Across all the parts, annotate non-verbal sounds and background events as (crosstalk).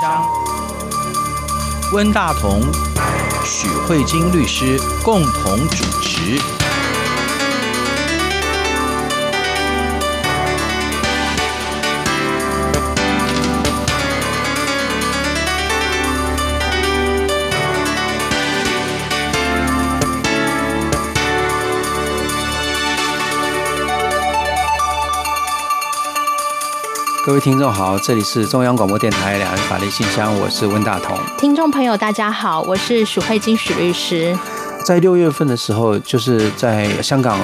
张，温大同、许慧晶律师共同主持。各位听众好，这里是中央广播电台两岸法律信箱，我是温大同。听众朋友大家好，我是许慧金许律师。在六月份的时候，就是在香港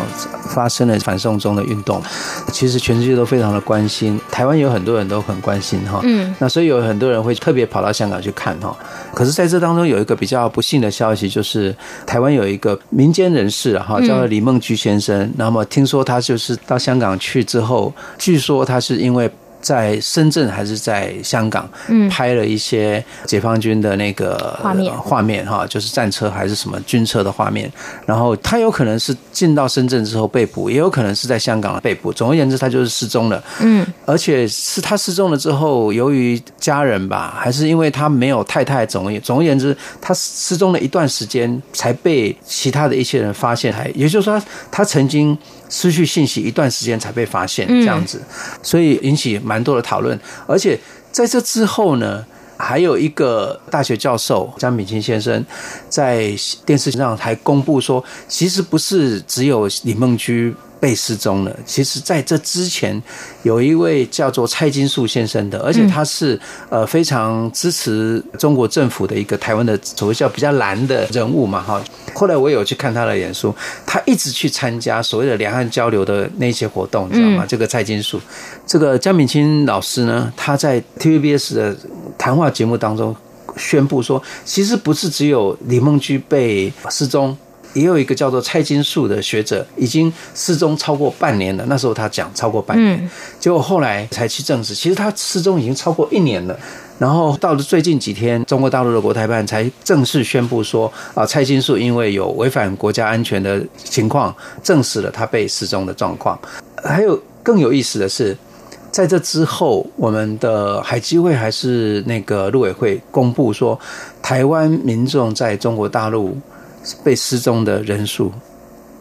发生了反送中的运动，其实全世界都非常的关心，台湾有很多人都很关心哈，嗯，那所以有很多人会特别跑到香港去看哈。可是在这当中有一个比较不幸的消息，就是台湾有一个民间人士哈，叫做李梦菊先生，那么听说他就是到香港去之后，据说他是因为。在深圳还是在香港，嗯拍了一些解放军的那个画面画面哈，就是战车还是什么军车的画面。然后他有可能是进到深圳之后被捕，也有可能是在香港被捕。总而言之，他就是失踪了。嗯，而且是他失踪了之后，由于家人吧，还是因为他没有太太，总而总而言之，他失踪了一段时间才被其他的一些人发现。还也就是说，他曾经。失去信息一段时间才被发现，这样子，所以引起蛮多的讨论。而且在这之后呢，还有一个大学教授张敏清先生在电视上还公布说，其实不是只有李梦居。被失踪了。其实，在这之前，有一位叫做蔡金树先生的，而且他是呃非常支持中国政府的一个台湾的所谓叫比较蓝的人物嘛哈。后来我有去看他的演说，他一直去参加所谓的两岸交流的那些活动，你知道吗？这个蔡金树，这个江敏清老师呢，他在 TVBS 的谈话节目当中宣布说，其实不是只有李梦居被失踪。也有一个叫做蔡金树的学者，已经失踪超过半年了。那时候他讲超过半年，结果后来才去证实，其实他失踪已经超过一年了。然后到了最近几天，中国大陆的国台办才正式宣布说，啊，蔡金树因为有违反国家安全的情况，证实了他被失踪的状况。还有更有意思的是，在这之后，我们的海基会还是那个陆委会公布说，台湾民众在中国大陆。被失踪的人数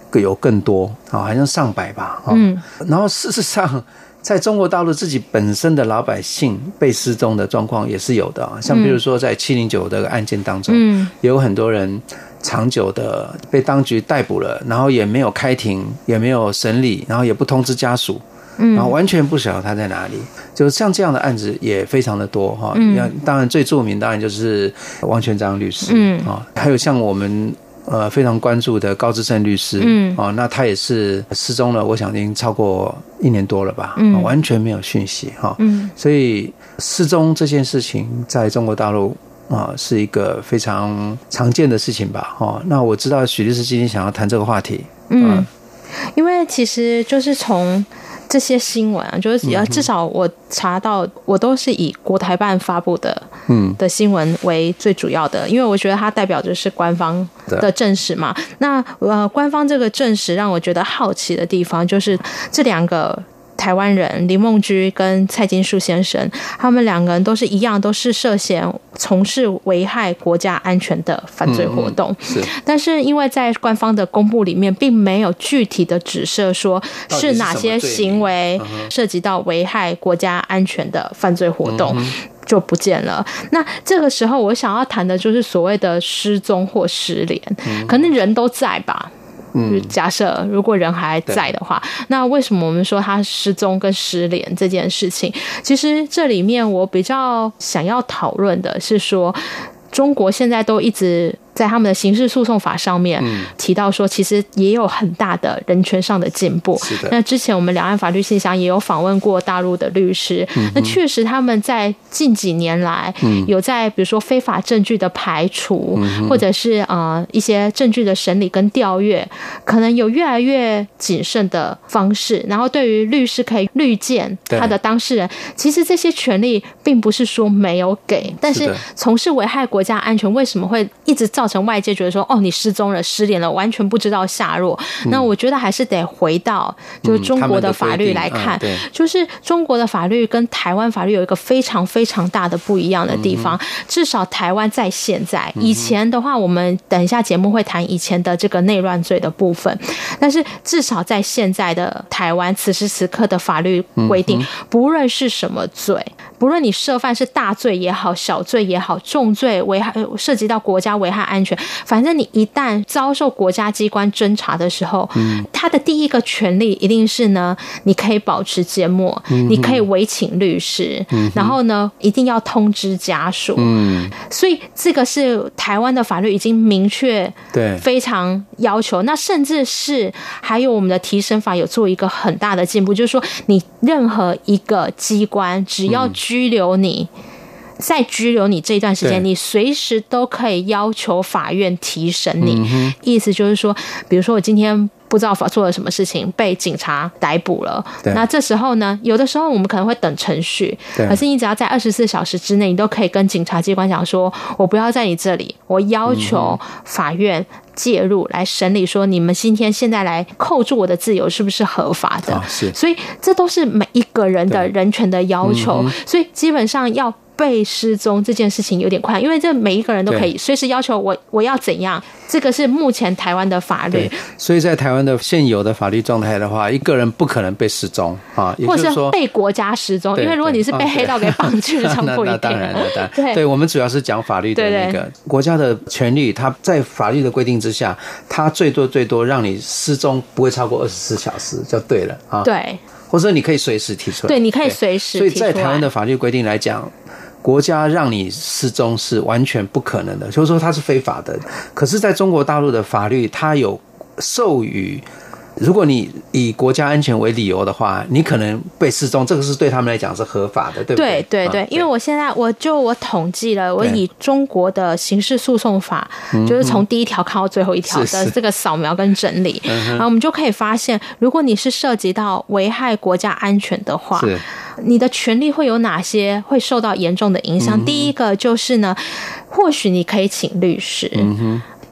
更有更多啊，好像上百吧。嗯，然后事实上，在中国大陆自己本身的老百姓被失踪的状况也是有的啊。像比如说，在七零九的案件当中，嗯，也有很多人长久的被当局逮捕了，然后也没有开庭，也没有审理，然后也不通知家属，嗯，然后完全不晓得他在哪里。就像这样的案子也非常的多哈。嗯，当然最著名当然就是王全章律师，嗯啊，还有像我们。呃，非常关注的高志胜律师，嗯，哦，那他也是失踪了，我想已经超过一年多了吧，嗯，完全没有讯息，哈，嗯，所以失踪这件事情在中国大陆啊是一个非常常见的事情吧，哈，那我知道许律师今天想要谈这个话题，嗯，因为其实就是从。这些新闻啊，就是要至少我查到，我都是以国台办发布的，嗯，的新闻为最主要的，因为我觉得它代表着是官方的证实嘛。那呃，官方这个证实让我觉得好奇的地方，就是这两个。台湾人林梦居跟蔡金树先生，他们两个人都是一样，都是涉嫌从事危害国家安全的犯罪活动。嗯、是，但是因为在官方的公布里面，并没有具体的指涉说是哪些行为涉及到危害国家安全的犯罪活动，就不见了。那这个时候，我想要谈的就是所谓的失踪或失联，可能人都在吧。嗯，假设如果人还在的话，那为什么我们说他失踪跟失联这件事情？其实这里面我比较想要讨论的是说，中国现在都一直。在他们的刑事诉讼法上面提到说，其实也有很大的人权上的进步。是的。那之前我们两岸法律信箱也有访问过大陆的律师，那确实他们在近几年来有在比如说非法证据的排除，或者是呃一些证据的审理跟调阅，可能有越来越谨慎的方式。然后对于律师可以律见他的当事人，其实这些权利并不是说没有给，但是从事危害国家安全为什么会一直造造成外界觉得说，哦，你失踪了、失联了，完全不知道下落。嗯、那我觉得还是得回到就是中国的法律来看，嗯嗯、就是中国的法律跟台湾法律有一个非常非常大的不一样的地方。嗯、至少台湾在现在，以前的话，我们等一下节目会谈以前的这个内乱罪的部分，但是至少在现在的台湾，此时此刻的法律规定，不论是什么罪，不论你涉犯是大罪也好，小罪也好，重罪危害涉及到国家危害安全，反正你一旦遭受国家机关侦查的时候，嗯，他的第一个权利一定是呢，你可以保持缄默，嗯、你可以委请律师，嗯、然后呢，一定要通知家属，嗯，所以这个是台湾的法律已经明确，对，非常要求。那甚至是还有我们的提升法有做一个很大的进步，就是说你任何一个机关只要拘留你。嗯在拘留你这一段时间，你随时都可以要求法院提审你。嗯、意思就是说，比如说我今天不知道法做了什么事情，被警察逮捕了。那这时候呢，有的时候我们可能会等程序，可是你只要在二十四小时之内，你都可以跟警察机关讲说，我不要在你这里，我要求法院介入来审理，说你们今天现在来扣住我的自由是不是合法的？哦、是。所以这都是每一个人的人权的要求。嗯、所以基本上要。被失踪这件事情有点快，因为这每一个人都可以随时要求我，我要怎样？这个是目前台湾的法律。所以在台湾的现有的法律状态的话，一个人不可能被失踪啊，或者是被国家失踪。因为如果你是被黑道给绑去了，(laughs) 不一定。那当然了，(laughs) 当然。对，对我们主要是讲法律的那个国家的权利，它在法律的规定之下，它最多最多让你失踪不会超过二十四小时就对了啊。对，或者你可以随时提出来。对，你可以随时。所以在台湾的法律规定来讲。国家让你失踪是完全不可能的，就是说它是非法的。可是，在中国大陆的法律，它有授予。如果你以国家安全为理由的话，你可能被失踪，这个是对他们来讲是合法的，对不对？对对对，因为我现在我就我统计了，我以中国的刑事诉讼法，就是从第一条看到最后一条的这个扫描跟整理，然后我们就可以发现，如果你是涉及到危害国家安全的话，你的权利会有哪些会受到严重的影响？第一个就是呢，或许你可以请律师。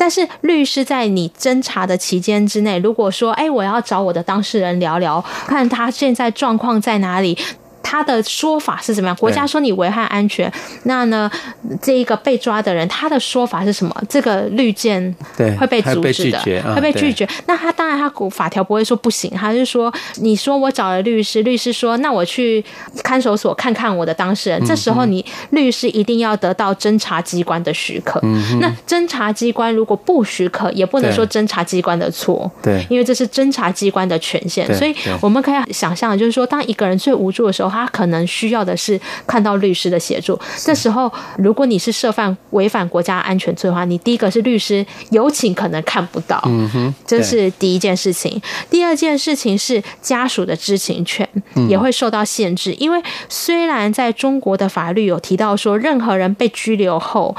但是律师在你侦查的期间之内，如果说，哎，我要找我的当事人聊聊，看他现在状况在哪里。他的说法是怎么样？国家说你危害安全，那呢，这一个被抓的人他的说法是什么？这个绿箭对会被阻止的，会被拒绝。那他当然他法条不会说不行，他是说你说我找了律师，律师说那我去看守所看看我的当事人。这时候你律师一定要得到侦查机关的许可。那侦查机关如果不许可，也不能说侦查机关的错。对，因为这是侦查机关的权限。所以我们可以想象，就是说当一个人最无助的时候，他他可能需要的是看到律师的协助。这时候，如果你是涉犯违反国家安全罪的话，你第一个是律师有请可能看不到，嗯哼，这是第一件事情。第二件事情是家属的知情权也会受到限制，因为虽然在中国的法律有提到说，任何人被拘留后。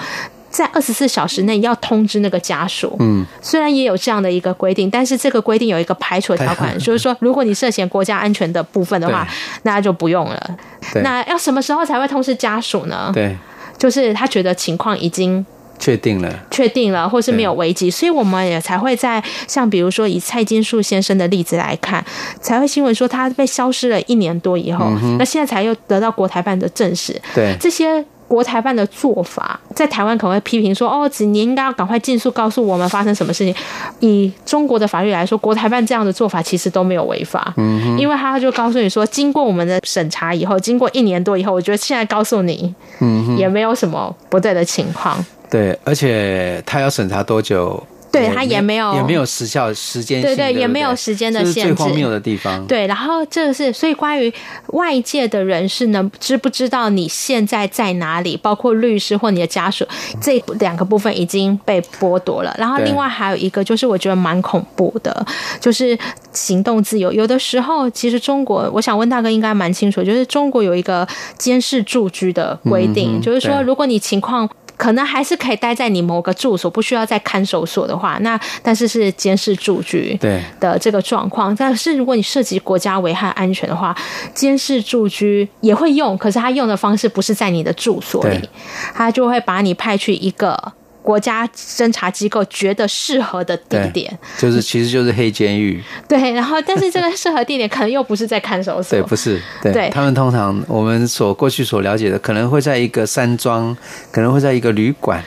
在二十四小时内要通知那个家属。嗯，虽然也有这样的一个规定，但是这个规定有一个排除条款，(laughs) 就是说，如果你涉嫌国家安全的部分的话，那就不用了。那要什么时候才会通知家属呢？对，就是他觉得情况已经确定了，确定了，或是没有危机，所以我们也才会在像比如说以蔡金树先生的例子来看，才会新闻说他被消失了一年多以后，那现在才又得到国台办的证实。对，这些。国台办的做法，在台湾可能会批评说：“哦，你应该要赶快尽速告诉我们发生什么事情。”以中国的法律来说，国台办这样的做法其实都没有违法，嗯，因为他就告诉你说，经过我们的审查以后，经过一年多以后，我觉得现在告诉你，嗯，也没有什么不对的情况。对，而且他要审查多久？对，他也没有，也没有时效时间，对对，也没有时间的限制，最荒谬的地方。对，然后这个是，所以关于外界的人士呢，知不知道你现在在哪里？包括律师或你的家属，这两个部分已经被剥夺了。然后另外还有一个，就是我觉得蛮恐怖的，就是行动自由。有的时候，其实中国，我想问大哥应该蛮清楚，就是中国有一个监视住居的规定，嗯、就是说，如果你情况。可能还是可以待在你某个住所，不需要在看守所的话，那但是是监视住居的这个状况。但是如果你涉及国家危害安全的话，监视住居也会用，可是他用的方式不是在你的住所里，他就会把你派去一个国家侦查机构觉得适合的地点，就是其实就是黑监狱。(laughs) 对，然后但是这个适合地点可能又不是在看守所，对，不是。对，对他们通常我们所过去所了解的，可能会在一个山庄，可能会在一个旅馆。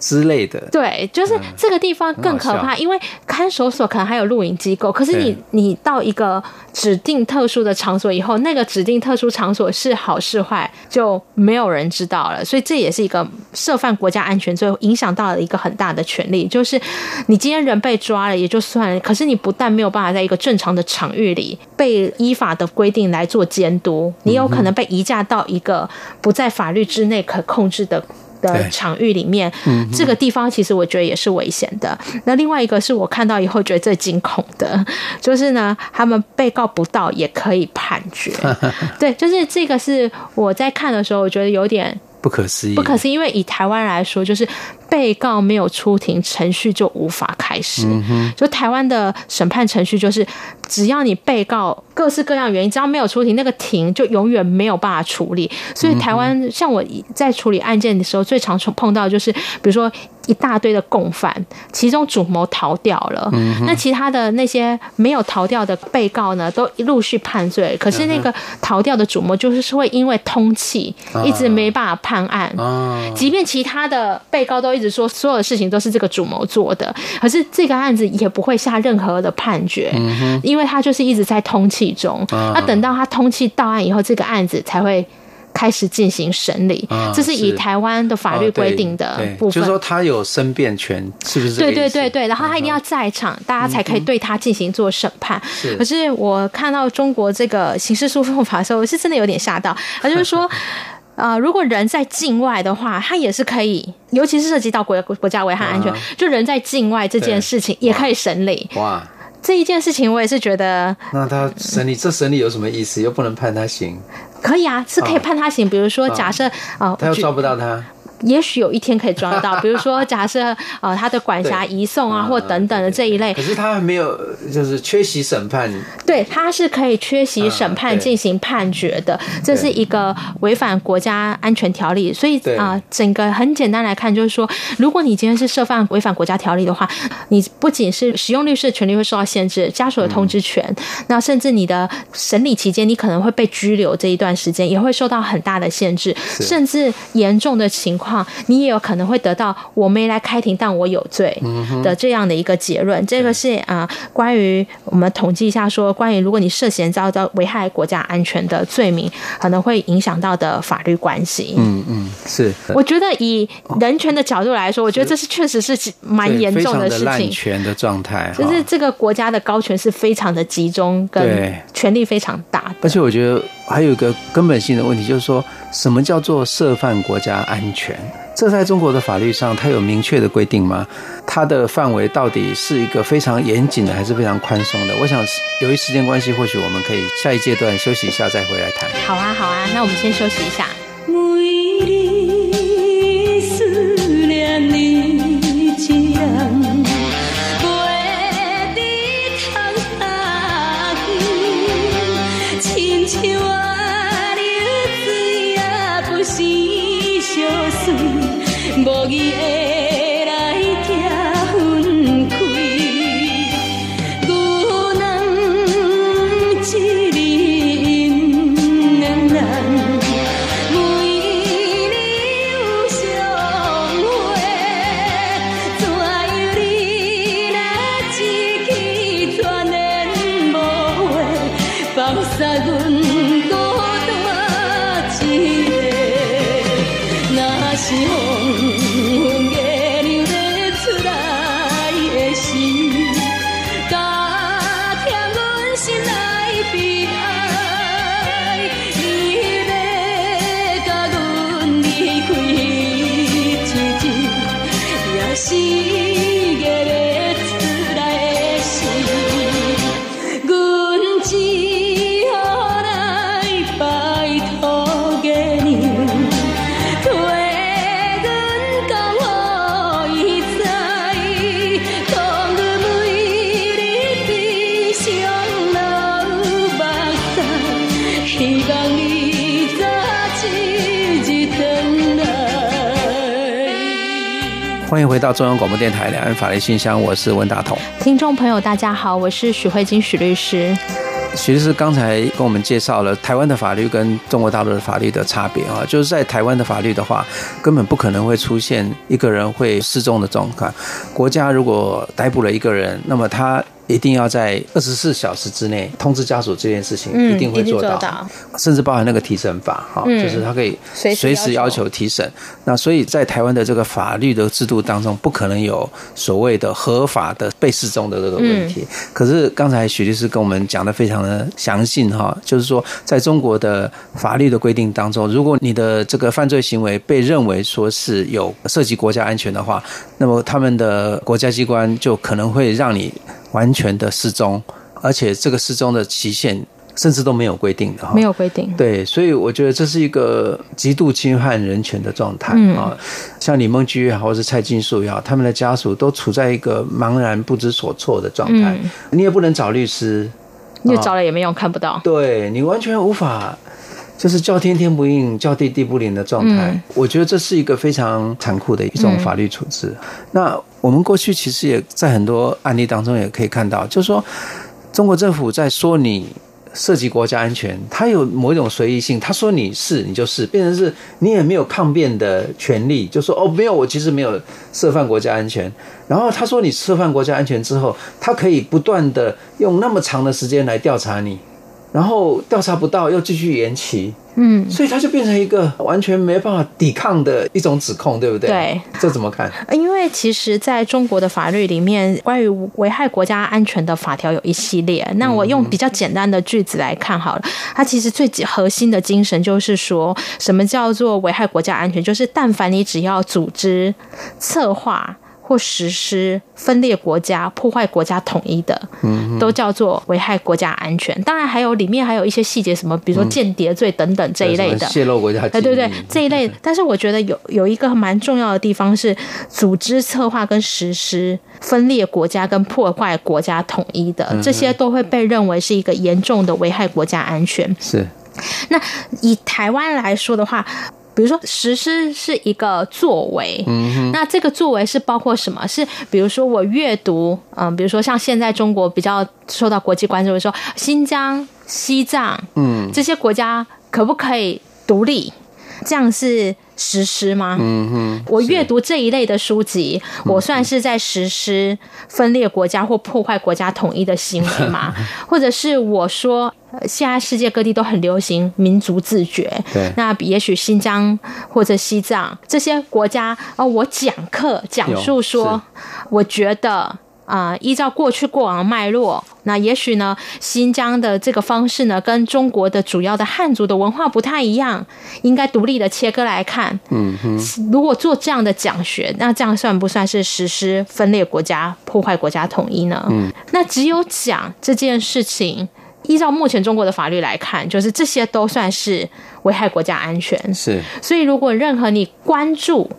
之类的，对，就是这个地方更可怕，嗯、因为看守所可能还有录影机构，可是你你到一个指定特殊的场所以后，那个指定特殊场所是好是坏就没有人知道了，所以这也是一个涉犯国家安全罪，影响到了一个很大的权利，就是你今天人被抓了也就算了，可是你不但没有办法在一个正常的场域里被依法的规定来做监督，你有可能被移驾到一个不在法律之内可控制的。的场域里面，这个地方其实我觉得也是危险的。那另外一个是我看到以后觉得最惊恐的，(laughs) 就是呢，他们被告不到也可以判决。(laughs) 对，就是这个是我在看的时候，我觉得有点不可思议。不可思议，因为以台湾来说，就是被告没有出庭，程序就无法开始。就台湾的审判程序就是，只要你被告。各式各样原因，只要没有出庭，那个庭就永远没有办法处理。所以台湾像我在处理案件的时候，最常碰到的就是，比如说一大堆的共犯，其中主谋逃掉了，那其他的那些没有逃掉的被告呢，都陆续判罪。可是那个逃掉的主谋就是会因为通气，一直没办法判案。即便其他的被告都一直说所有的事情都是这个主谋做的，可是这个案子也不会下任何的判决，嗯因为他就是一直在通气。中，那等到他通气到案以后，这个案子才会开始进行审理。这是以台湾的法律规定的部分。就是说他有申辩权，是不是？对对对对，然后他一定要在场，大家才可以对他进行做审判。可是我看到中国这个刑事诉讼法的时候，我是真的有点吓到。他就是说，呃，如果人在境外的话，他也是可以，尤其是涉及到国国家危害安全，就人在境外这件事情也可以审理。哇。这一件事情，我也是觉得，那他审理这审理有什么意思？又不能判他刑？可以啊，是可以判他刑。比如说，假设啊，他又抓不到他。也许有一天可以抓到，(laughs) 比如说假设呃他的管辖移送啊，或等等的这一类。可是他还没有就是缺席审判。对，他是可以缺席审判进行判决的，这是一个违反国家安全条例。所以啊、呃，整个很简单来看，就是说，如果你今天是涉犯违反国家条例的话，你不仅是使用律师的权利会受到限制，家属的通知权，那甚至你的审理期间，你可能会被拘留这一段时间，也会受到很大的限制，甚至严重的情况。你也有可能会得到我没来开庭，但我有罪的这样的一个结论。这个是啊，关于我们统计一下说，关于如果你涉嫌遭到危害国家安全的罪名，可能会影响到的法律关系。嗯嗯，是。我觉得以人权的角度来说，我觉得这是确实是蛮严重的事情。滥权的状态，就是这个国家的高权是非常的集中，跟权力非常大。而且我觉得还有一个根本性的问题，就是说什么叫做涉犯国家安全？这在中国的法律上，它有明确的规定吗？它的范围到底是一个非常严谨的，还是非常宽松的？我想，由于时间关系，或许我们可以下一阶段休息一下，再回来谈。好啊，好啊，那我们先休息一下。回到中央广播电台两岸法律信箱，我是温大同。听众朋友，大家好，我是许慧金许律师。许律师刚才跟我们介绍了台湾的法律跟中国大陆的法律的差别啊，就是在台湾的法律的话，根本不可能会出现一个人会失踪的状况。国家如果逮捕了一个人，那么他。一定要在二十四小时之内通知家属这件事情，一定会做到，甚至包含那个提审法，哈，就是他可以随时要求提审。那所以在台湾的这个法律的制度当中，不可能有所谓的合法的被失踪的这个问题。可是刚才许律师跟我们讲的非常的详细，哈，就是说在中国的法律的规定当中，如果你的这个犯罪行为被认为说是有涉及国家安全的话，那么他们的国家机关就可能会让你。完全的失踪，而且这个失踪的期限甚至都没有规定的，没有规定。对，所以我觉得这是一个极度侵犯人权的状态啊。像李梦居也好，或是蔡金树也好，他们的家属都处在一个茫然不知所措的状态。你也不能找律师，你找了也没用，看不到。对，你完全无法。就是叫天天不应，叫地地不灵的状态。嗯，我觉得这是一个非常残酷的一种法律处置。嗯。那我们过去其实也在很多案例当中也可以看到，就是说中国政府在说你涉及国家安全，他有某一种随意性，他说你是你就是，变成是你也没有抗辩的权利，就说哦没有，我其实没有涉犯国家安全。然后他说你涉犯国家安全之后，他可以不断的用那么长的时间来调查你。然后调查不到，又继续延期，嗯，所以它就变成一个完全没办法抵抗的一种指控，对不对？对，这怎么看？因为其实在中国的法律里面，关于危害国家安全的法条有一系列。那我用比较简单的句子来看好了，它其实最核心的精神就是说，什么叫做危害国家安全？就是但凡你只要组织、策划。或实施分裂国家、破坏国家统一的，都叫做危害国家安全。当然，还有里面还有一些细节，什么比如说间谍罪等等这一类的，泄露国家，对对对，这一类。(laughs) 但是我觉得有有一个蛮重要的地方是，组织、策划跟实施分裂国家跟破坏国家统一的，这些都会被认为是一个严重的危害国家安全。是。那以台湾来说的话。比如说，实施是一个作为，嗯，那这个作为是包括什么？是比如说我阅读，嗯，比如说像现在中国比较受到国际关注的时候，新疆、西藏，嗯，这些国家可不可以独立？这样是实施吗？嗯哼，我阅读这一类的书籍，我算是在实施分裂国家或破坏国家统一的行为吗？(laughs) 或者是我说，现在世界各地都很流行民族自觉，对，那也许新疆或者西藏这些国家，哦，我讲课讲述说，我觉得。啊、呃，依照过去过往脉络，那也许呢，新疆的这个方式呢，跟中国的主要的汉族的文化不太一样，应该独立的切割来看。嗯哼，如果做这样的讲学，那这样算不算是实施分裂国家、破坏国家统一呢？嗯，那只有讲这件事情，依照目前中国的法律来看，就是这些都算是危害国家安全。是，所以如果任何你关注。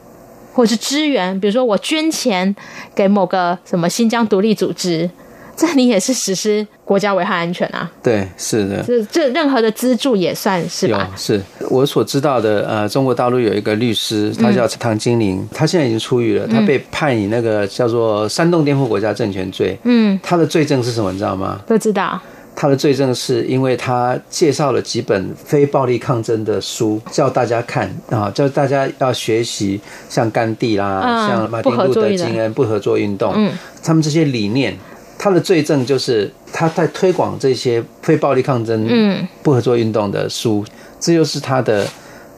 或是支援，比如说我捐钱给某个什么新疆独立组织，这你也是实施国家危害安全啊？对，是的，这这任何的资助也算是吧？是我所知道的，呃，中国大陆有一个律师，他叫唐金玲，他现在已经出狱了，他被判以那个叫做煽动颠覆国家政权罪。嗯，他的罪证是什么？你知道吗？不知道。他的罪证是因为他介绍了几本非暴力抗争的书，叫大家看啊，叫大家要学习，像甘地啦，嗯、像马丁路德金恩不合作运动，嗯，他们这些理念，他的罪证就是他在推广这些非暴力抗争、嗯，不合作运动的书，这就是他的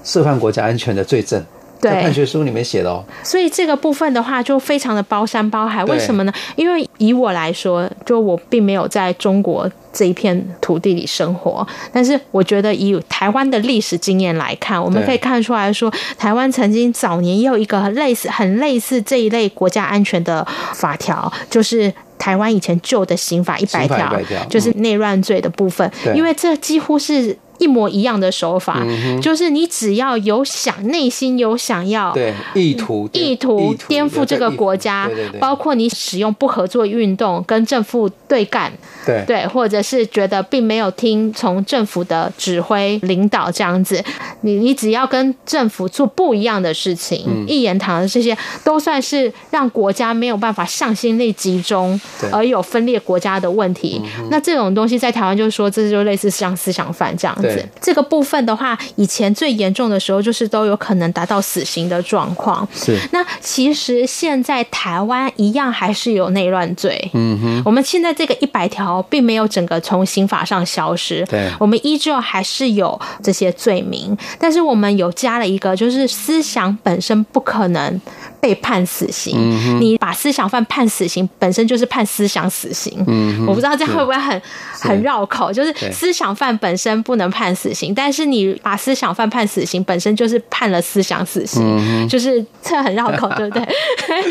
涉犯国家安全的罪证。在判决书里面写的哦，所以这个部分的话就非常的包山包海。为什么呢？因为以我来说，就我并没有在中国这一片土地里生活，但是我觉得以台湾的历史经验来看，我们可以看出来说，台湾曾经早年也有一个类似、很类似这一类国家安全的法条，就是台湾以前旧的刑法一百条，就是内乱罪的部分，因为这几乎是。一模一样的手法，嗯、就是你只要有想内心有想要对意图意图颠覆这个国家，对对对，包括你使用不合作运动跟政府对干，对。对，或者是觉得并没有听从政府的指挥领导这样子，你你只要跟政府做不一样的事情，嗯、一言堂的这些都算是让国家没有办法向心力集中，而有分裂国家的问题。那这种东西在台湾就是说，这就类似像思想犯这样子。这个部分的话，以前最严重的时候就是都有可能达到死刑的状况。是。那其实现在台湾一样还是有内乱罪。嗯哼。我们现在这个一百条并没有整个从刑法上消失。对。我们依旧还是有这些罪名，但是我们有加了一个，就是思想本身不可能被判死刑。嗯、你把思想犯判死刑，本身就是判思想死刑。嗯，我不知道这样会不会很很绕口，就是思想犯本身不能判死刑，但是你把思想犯判死刑，本身就是判了思想死刑，嗯、就是这很绕口，(laughs) 对不对？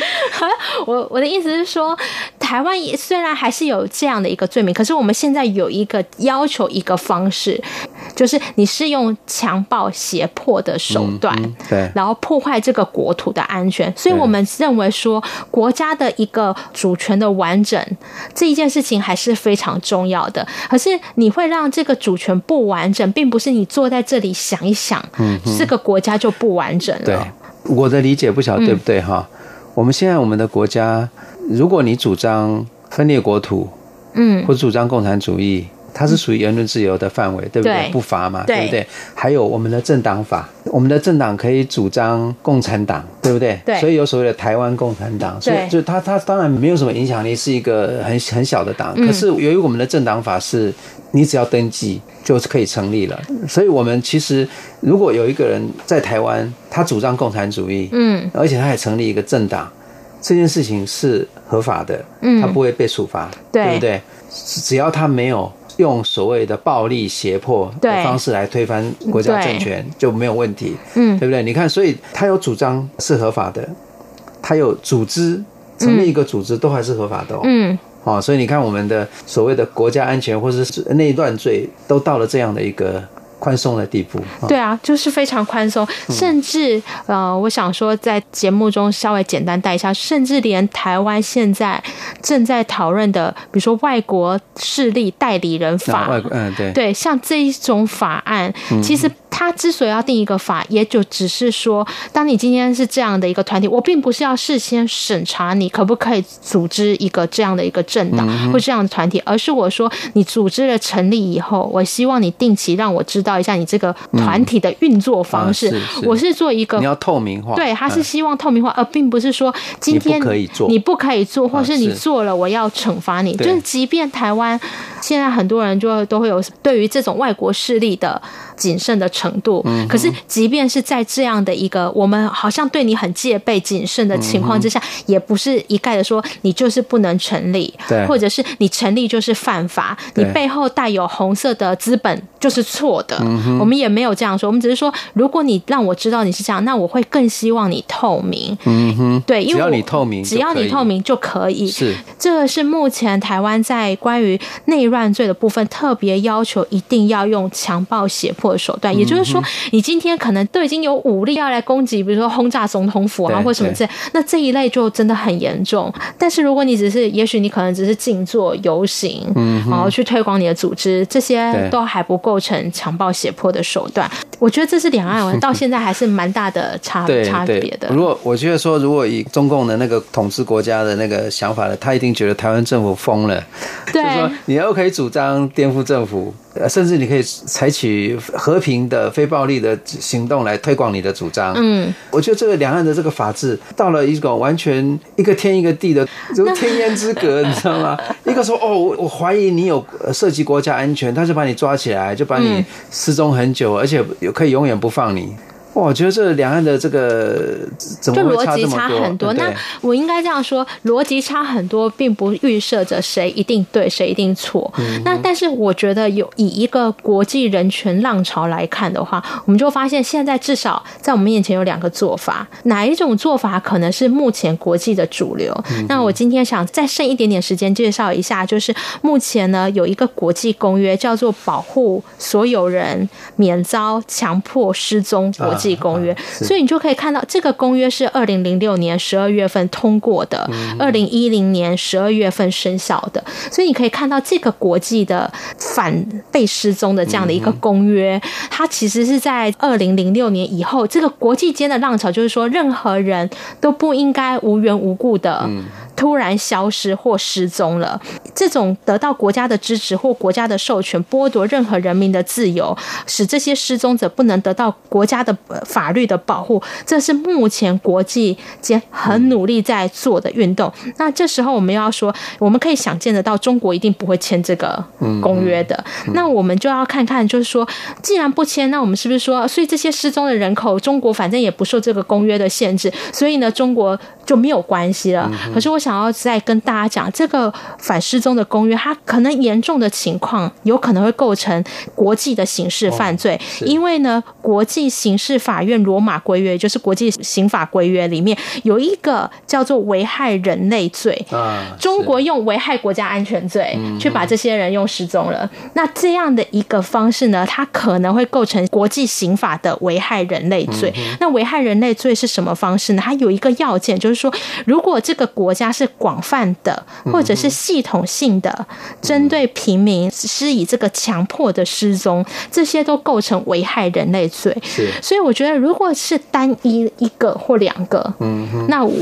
(laughs) 我我的意思是说，台湾虽然还是有这样的一个罪名，可是我们现在有一个要求，一个方式，就是你是用强暴胁迫的手段，嗯嗯、对，然后破坏这个国土的安全，所以我们认为说，国家的一个主权的完整这一件事情还是非常重要的。可是你会让这个主权不完整，并不是你坐在这里想一想，嗯，这个国家就不完整了。对，我的理解不晓得对不对哈？嗯、我们现在我们的国家，如果你主张分裂国土，嗯，或主张共产主义。它是属于言论自由的范围，对不对？不罚嘛，对不对？还有我们的政党法，我们的政党可以主张共产党，对不对？对。所以有所谓的台湾共产党，所以就它它当然没有什么影响力，是一个很很小的党。可是由于我们的政党法是，你只要登记就是可以成立了。所以我们其实如果有一个人在台湾，他主张共产主义，嗯，而且他还成立一个政党，这件事情是合法的，嗯，他不会被处罚，对不对？只要他没有。用所谓的暴力胁迫的方式来推翻国家政权就没有问题，嗯，对不对？你看，所以他有主张是合法的，他有组织成立一个组织都还是合法的，嗯，好，所以你看我们的所谓的国家安全或者是内乱罪都到了这样的一个。宽松的地步，对啊，就是非常宽松，甚至呃，我想说，在节目中稍微简单带一下，甚至连台湾现在正在讨论的，比如说外国势力代理人法，外国嗯对对，像这一种法案，其实。他之所以要定一个法，也就只是说，当你今天是这样的一个团体，我并不是要事先审查你可不可以组织一个这样的一个政党或这样的团体，而是我说你组织了成立以后，我希望你定期让我知道一下你这个团体的运作方式。我是做一个你要透明化，对，他是希望透明化，而并不是说今天可以做，你不可以做，或是你做了我要惩罚你。就是即便台湾现在很多人就都会有对于这种外国势力的。谨慎的程度，可是即便是在这样的一个我们好像对你很戒备、谨慎的情况之下，也不是一概的说你就是不能成立，对，或者是你成立就是犯法，你背后带有红色的资本就是错的。我们也没有这样说，我们只是说，如果你让我知道你是这样，那我会更希望你透明。嗯哼，对，因为只要你透明，只要你透明就可以。是，这个是目前台湾在关于内乱罪的部分特别要求，一定要用强暴胁迫。手段，也就是说，你今天可能都已经有武力要来攻击，比如说轰炸总统府啊，或什么之类，那这一类就真的很严重。但是如果你只是，也许你可能只是静坐游行，嗯，然后去推广你的组织，这些都还不构成强暴胁迫的手段。我觉得这是两岸 (laughs) 到现在还是蛮大的差差别的。如果我觉得说，如果以中共的那个统治国家的那个想法呢，他一定觉得台湾政府疯了，对，就说你又可以主张颠覆政府。甚至你可以采取和平的、非暴力的行动来推广你的主张。嗯，我觉得这个两岸的这个法治到了一种完全一个天一个地的，如天渊之隔，你知道吗？一个说哦，我我怀疑你有涉及国家安全，他就把你抓起来，就把你失踪很久，而且可以永远不放你。我觉得这两岸的这个怎么？就逻辑差很多。嗯、那我应该这样说，逻辑差很多，并不预设着谁一定对，谁一定错。嗯、那但是我觉得，有以一个国际人权浪潮来看的话，我们就发现现在至少在我们面前有两个做法，哪一种做法可能是目前国际的主流？嗯、那我今天想再剩一点点时间介绍一下，就是目前呢有一个国际公约叫做《保护所有人免遭强迫失踪国际公约》，所以你就可以看到这个公约是二零零六年十二月份通过的，二零一零年十二月份生效的，所以你可以看到这个国际的反被失踪的这样的一个公约，它其实是在二零零六年以后，这个国际间的浪潮就是说，任何人都不应该无缘无故的。突然消失或失踪了，这种得到国家的支持或国家的授权，剥夺任何人民的自由，使这些失踪者不能得到国家的法律的保护，这是目前国际间很努力在做的运动。那这时候我们要说，我们可以想见得到，中国一定不会签这个公约的。那我们就要看看，就是说，既然不签，那我们是不是说，所以这些失踪的人口，中国反正也不受这个公约的限制，所以呢，中国就没有关系了。可是我想。要再跟大家讲，这个反失踪的公约，它可能严重的情况有可能会构成国际的刑事犯罪，哦、因为呢，国际刑事法院罗马规约就是国际刑法规约里面有一个叫做危害人类罪，啊、中国用危害国家安全罪去把这些人用失踪了。嗯、那这样的一个方式呢，它可能会构成国际刑法的危害人类罪。嗯、那危害人类罪是什么方式呢？它有一个要件，就是说，如果这个国家是是广泛的，或者是系统性的，针对平民施以这个强迫的失踪，这些都构成危害人类罪。是，所以我觉得，如果是单一一个或两个，嗯哼，那我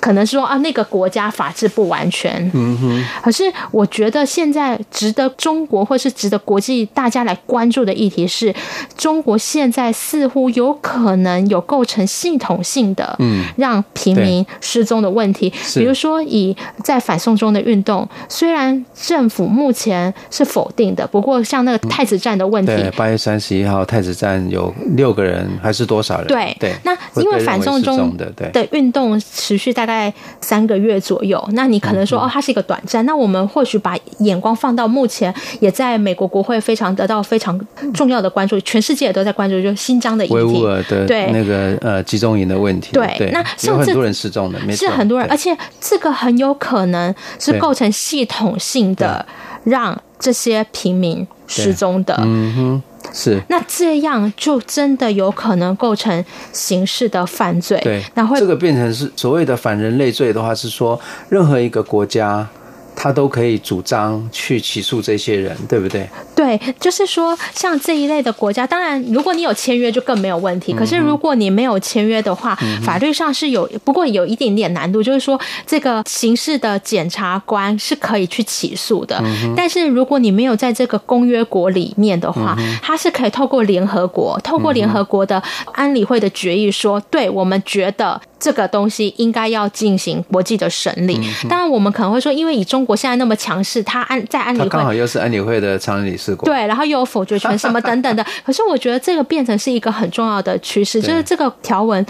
可能说啊，那个国家法制不完全，嗯哼。可是我觉得现在值得中国或是值得国际大家来关注的议题是，中国现在似乎有可能有构成系统性的，嗯，让平民失踪的问题，比如。比如说，以在反送中的运动，虽然政府目前是否定的，不过像那个太子站的问题，八月三十一号太子站有六个人还是多少人？对对。那因为反送中的运动持续大概三个月左右，那你可能说哦，它是一个短暂。那我们或许把眼光放到目前，也在美国国会非常得到非常重要的关注，全世界也都在关注，就是新疆的议题，维吾尔的对那个呃集中营的问题。对，那有很多人失踪的，是很多人，而且。这个很有可能是构成系统性的，让这些平民失踪的。嗯哼，是。那这样就真的有可能构成刑事的犯罪。对，那会这个变成是所谓的反人类罪的话，是说任何一个国家。他都可以主张去起诉这些人，对不对？对，就是说，像这一类的国家，当然，如果你有签约，就更没有问题。可是，如果你没有签约的话，嗯、法律上是有，不过有一点点难度，就是说，这个刑事的检察官是可以去起诉的。嗯、但是，如果你没有在这个公约国里面的话，嗯、他是可以透过联合国，透过联合国的安理会的决议说，对我们觉得。这个东西应该要进行国际的审理。当然，我们可能会说，因为以中国现在那么强势，他安在安理会，刚好又是安理会的常任理事国，对，然后又有否决权什么等等的。(laughs) 可是，我觉得这个变成是一个很重要的趋势，就是这个条文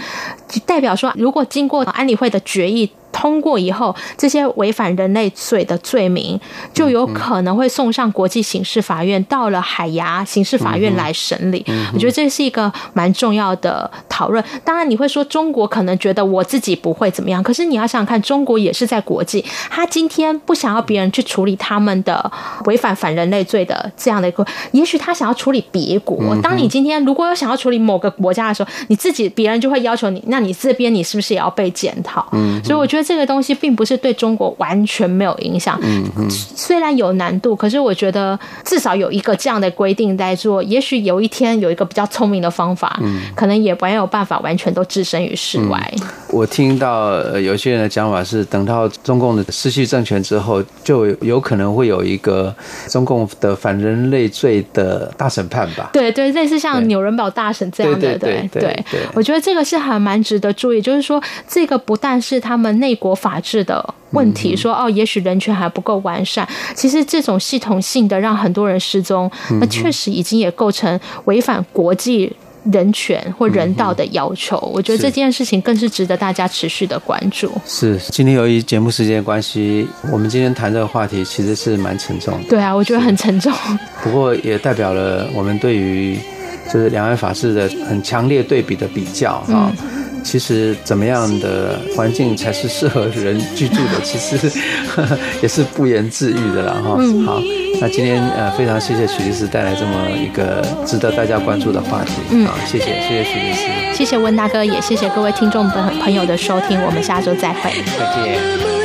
代表说，如果经过安理会的决议。通过以后，这些违反人类罪的罪名就有可能会送上国际刑事法院，到了海牙刑事法院来审理。我觉得这是一个蛮重要的讨论。当然，你会说中国可能觉得我自己不会怎么样，可是你要想想看，中国也是在国际，他今天不想要别人去处理他们的违反反人类罪的这样的一个，也许他想要处理别国。当你今天如果有想要处理某个国家的时候，你自己别人就会要求你，那你这边你是不是也要被检讨？嗯所以我觉得。这个东西并不是对中国完全没有影响，嗯嗯，虽然有难度，可是我觉得至少有一个这样的规定在做，也许有一天有一个比较聪明的方法，嗯，可能也没有办法完全都置身于事外。嗯，我听到有些人的讲法是，等到中共的失去政权之后，就有可能会有一个中共的反人类罪的大审判吧？对对，类似像纽伦堡大审这样的，对对对，对，对，我觉得这个是还蛮值得注意，就是说这个不但是他们内国法治的问题，说哦，也许人权还不够完善。其实这种系统性的让很多人失踪，那确实已经也构成违反国际人权或人道的要求。嗯、我觉得这件事情更是值得大家持续的关注。是，今天由于节目时间关系，我们今天谈这个话题其实是蛮沉重的。对啊，我觉得很沉重。不过也代表了我们对于就是两岸法治的很强烈对比的比较啊。嗯其实怎么样的环境才是适合人居住的？(laughs) 其实也是不言自喻的了哈。好，那今天呃非常谢谢许律师带来这么一个值得大家关注的话题。嗯，好，谢谢谢谢许律师，谢谢温大哥，也谢谢各位听众朋朋友的收听，我们下周再会，再见。